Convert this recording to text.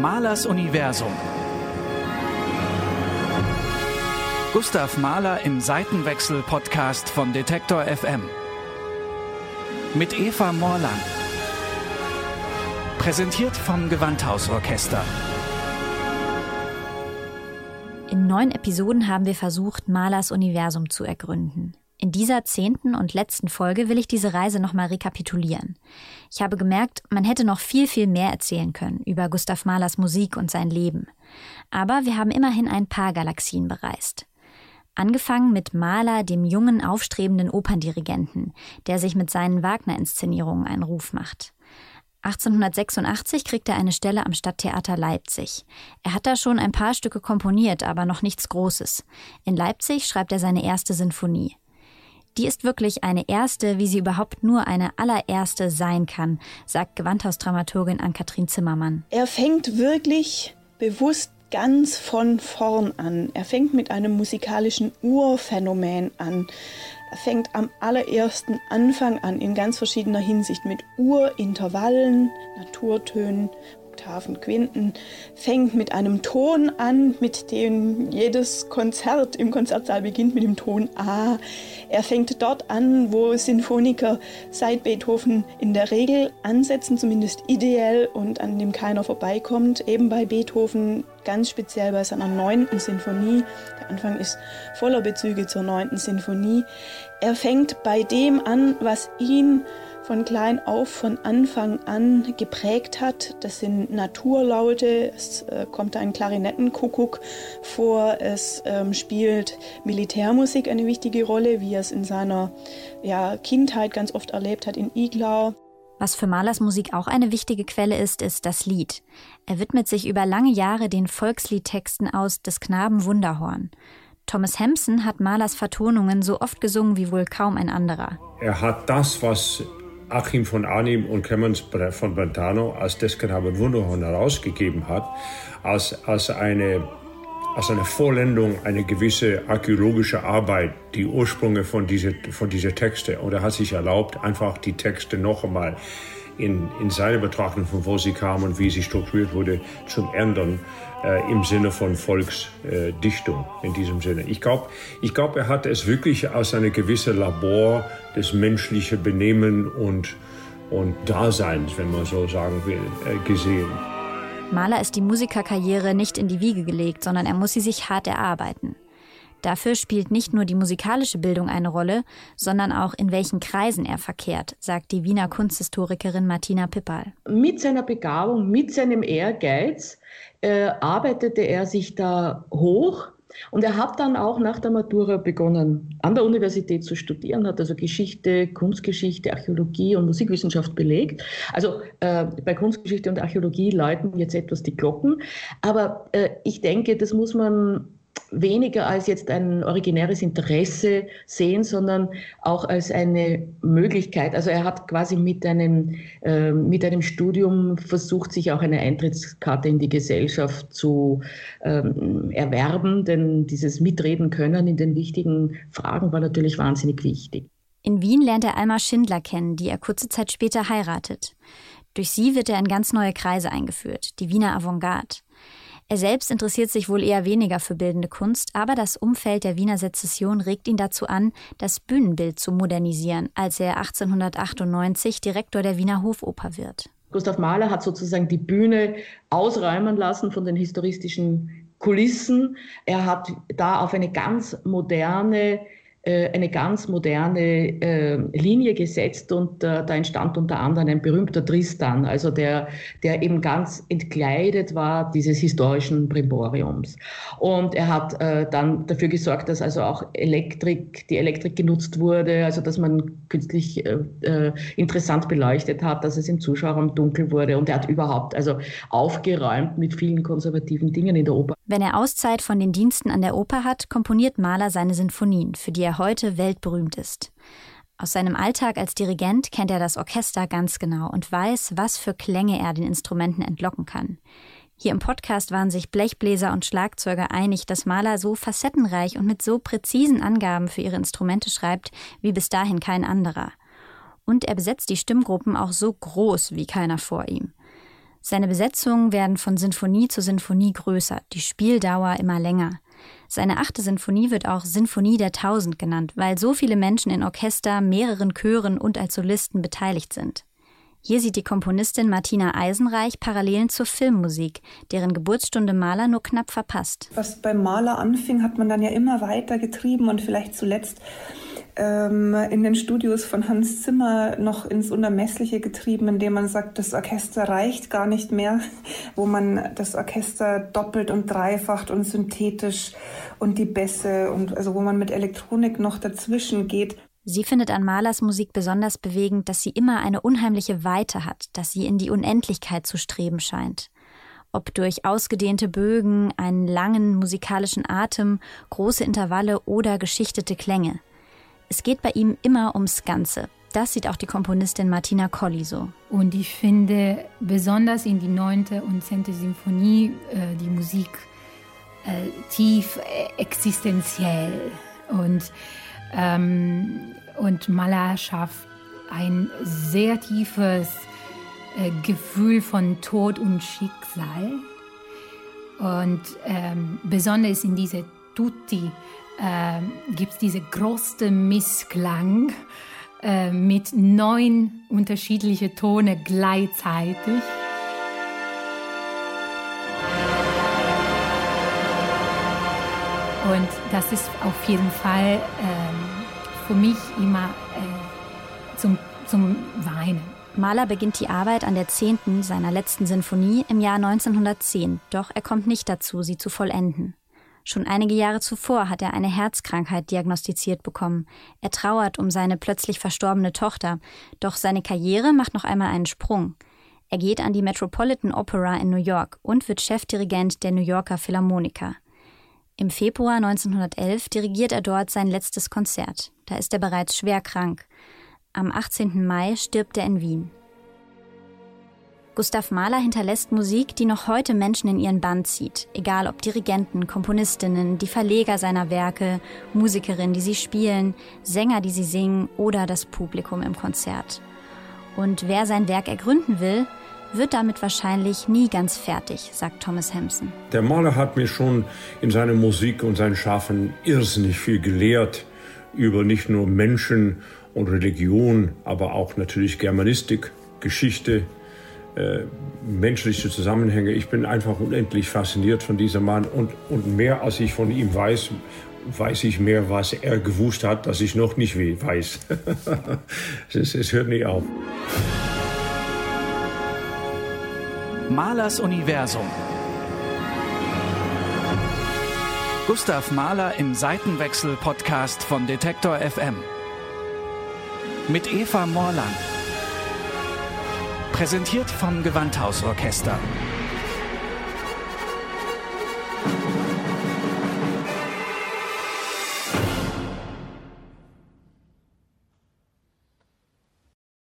Mahlers Universum. Gustav Mahler im Seitenwechsel-Podcast von Detektor FM. Mit Eva Morland. Präsentiert vom Gewandhausorchester. In neun Episoden haben wir versucht, Mahlers Universum zu ergründen. In dieser zehnten und letzten Folge will ich diese Reise nochmal rekapitulieren. Ich habe gemerkt, man hätte noch viel, viel mehr erzählen können über Gustav Mahlers Musik und sein Leben. Aber wir haben immerhin ein paar Galaxien bereist. Angefangen mit Mahler, dem jungen, aufstrebenden Operndirigenten, der sich mit seinen Wagner-Inszenierungen einen Ruf macht. 1886 kriegt er eine Stelle am Stadttheater Leipzig. Er hat da schon ein paar Stücke komponiert, aber noch nichts Großes. In Leipzig schreibt er seine erste Sinfonie. Die ist wirklich eine erste, wie sie überhaupt nur eine allererste sein kann, sagt Gewandhausdramaturgin Ann-Kathrin Zimmermann. Er fängt wirklich bewusst ganz von vorn an. Er fängt mit einem musikalischen Urphänomen an. Er fängt am allerersten Anfang an in ganz verschiedener Hinsicht mit Urintervallen, Naturtönen Oktaven, Quinten, fängt mit einem Ton an, mit dem jedes Konzert im Konzertsaal beginnt mit dem Ton A. Er fängt dort an, wo Sinfoniker seit Beethoven in der Regel ansetzen, zumindest ideell und an dem keiner vorbeikommt. Eben bei Beethoven ganz speziell bei seiner neunten Sinfonie. Der Anfang ist voller Bezüge zur neunten Sinfonie. Er fängt bei dem an, was ihn von klein auf, von Anfang an geprägt hat. Das sind Naturlaute, es äh, kommt ein Klarinettenkuckuck vor, es ähm, spielt Militärmusik eine wichtige Rolle, wie er es in seiner ja, Kindheit ganz oft erlebt hat in Iglau. Was für Mahlers Musik auch eine wichtige Quelle ist, ist das Lied. Er widmet sich über lange Jahre den Volksliedtexten aus des Knaben Wunderhorn. Thomas Hampson hat Mahlers Vertonungen so oft gesungen wie wohl kaum ein anderer. Er hat das, was Achim von Arnim und Clemens von Brentano als Deskenhaber Wunderhorn herausgegeben hat, als, als, eine, als eine Vollendung, eine gewisse archäologische Arbeit, die Ursprünge von dieser von diese Texte. Und er hat sich erlaubt, einfach die Texte noch einmal in, in seiner Betrachtung, von wo sie kamen und wie sie strukturiert wurde, zum Ändern äh, im Sinne von Volksdichtung äh, in diesem Sinne. Ich glaube, ich glaub, er hat es wirklich als eine gewisse Labor des menschlichen Benehmen und, und Daseins, wenn man so sagen will, äh, gesehen. Mahler ist die Musikerkarriere nicht in die Wiege gelegt, sondern er muss sie sich hart erarbeiten. Dafür spielt nicht nur die musikalische Bildung eine Rolle, sondern auch in welchen Kreisen er verkehrt, sagt die Wiener Kunsthistorikerin Martina Pippal. Mit seiner Begabung, mit seinem Ehrgeiz äh, arbeitete er sich da hoch. Und er hat dann auch nach der Matura begonnen, an der Universität zu studieren, hat also Geschichte, Kunstgeschichte, Archäologie und Musikwissenschaft belegt. Also äh, bei Kunstgeschichte und Archäologie läuten jetzt etwas die Glocken. Aber äh, ich denke, das muss man weniger als jetzt ein originäres Interesse sehen, sondern auch als eine Möglichkeit. Also er hat quasi mit einem, äh, mit einem Studium versucht, sich auch eine Eintrittskarte in die Gesellschaft zu ähm, erwerben, denn dieses Mitreden können in den wichtigen Fragen war natürlich wahnsinnig wichtig. In Wien lernt er Alma Schindler kennen, die er kurze Zeit später heiratet. Durch sie wird er in ganz neue Kreise eingeführt, die Wiener Avantgarde. Er selbst interessiert sich wohl eher weniger für bildende Kunst, aber das Umfeld der Wiener Sezession regt ihn dazu an, das Bühnenbild zu modernisieren, als er 1898 Direktor der Wiener Hofoper wird. Gustav Mahler hat sozusagen die Bühne ausräumen lassen von den historistischen Kulissen. Er hat da auf eine ganz moderne eine ganz moderne äh, Linie gesetzt und äh, da entstand unter anderem ein berühmter Tristan, also der, der eben ganz entkleidet war dieses historischen Brimboriums. Und er hat äh, dann dafür gesorgt, dass also auch Elektrik, die Elektrik genutzt wurde, also dass man künstlich äh, äh, interessant beleuchtet hat, dass es im Zuschauerraum dunkel wurde und er hat überhaupt also aufgeräumt mit vielen konservativen Dingen in der Oper. Wenn er Auszeit von den Diensten an der Oper hat, komponiert Mahler seine Sinfonien, für die er heute weltberühmt ist. Aus seinem Alltag als Dirigent kennt er das Orchester ganz genau und weiß, was für Klänge er den Instrumenten entlocken kann. Hier im Podcast waren sich Blechbläser und Schlagzeuger einig, dass Mahler so facettenreich und mit so präzisen Angaben für ihre Instrumente schreibt, wie bis dahin kein anderer. Und er besetzt die Stimmgruppen auch so groß wie keiner vor ihm. Seine Besetzungen werden von Sinfonie zu Sinfonie größer, die Spieldauer immer länger. Seine achte Sinfonie wird auch Sinfonie der Tausend genannt, weil so viele Menschen in Orchester, mehreren Chören und als Solisten beteiligt sind. Hier sieht die Komponistin Martina Eisenreich Parallelen zur Filmmusik, deren Geburtsstunde Mahler nur knapp verpasst. Was beim Mahler anfing, hat man dann ja immer weiter getrieben und vielleicht zuletzt ähm, in den Studios von Hans Zimmer noch ins Unermessliche getrieben, indem man sagt, das Orchester reicht gar nicht mehr, wo man das Orchester doppelt und dreifacht und synthetisch und die Bässe und also wo man mit Elektronik noch dazwischen geht. Sie findet an Mahlers Musik besonders bewegend, dass sie immer eine unheimliche Weite hat, dass sie in die Unendlichkeit zu streben scheint. Ob durch ausgedehnte Bögen, einen langen musikalischen Atem, große Intervalle oder geschichtete Klänge. Es geht bei ihm immer ums Ganze. Das sieht auch die Komponistin Martina Colli so. Und ich finde besonders in die neunte und zehnte Symphonie äh, die Musik äh, tief äh, existenziell und, ähm, und Mahler schafft ein sehr tiefes äh, Gefühl von Tod und Schicksal. Und ähm, besonders in diese Tutti äh, gibt es diese große Missklang äh, mit neun unterschiedlichen Tone gleichzeitig. Und das ist auf jeden Fall äh, für mich immer äh, zum, zum Weinen. Mahler beginnt die Arbeit an der zehnten seiner letzten Sinfonie im Jahr 1910, doch er kommt nicht dazu, sie zu vollenden. Schon einige Jahre zuvor hat er eine Herzkrankheit diagnostiziert bekommen. Er trauert um seine plötzlich verstorbene Tochter, doch seine Karriere macht noch einmal einen Sprung. Er geht an die Metropolitan Opera in New York und wird Chefdirigent der New Yorker Philharmoniker. Im Februar 1911 dirigiert er dort sein letztes Konzert. Da ist er bereits schwer krank. Am 18. Mai stirbt er in Wien. Gustav Mahler hinterlässt Musik, die noch heute Menschen in ihren Band zieht, egal ob Dirigenten, Komponistinnen, die Verleger seiner Werke, Musikerinnen, die sie spielen, Sänger, die sie singen oder das Publikum im Konzert. Und wer sein Werk ergründen will, wird damit wahrscheinlich nie ganz fertig, sagt Thomas Hampson. Der Mahler hat mir schon in seiner Musik und seinem Schaffen irrsinnig viel gelehrt über nicht nur Menschen und Religion, aber auch natürlich Germanistik, Geschichte, äh, menschliche Zusammenhänge. Ich bin einfach unendlich fasziniert von diesem Mann und, und mehr als ich von ihm weiß, weiß ich mehr, was er gewusst hat, dass ich noch nicht weiß. es, es hört nie auf. Mahlers Universum. Gustav Mahler im Seitenwechsel-Podcast von Detektor FM. Mit Eva Morland. Präsentiert vom Gewandhausorchester.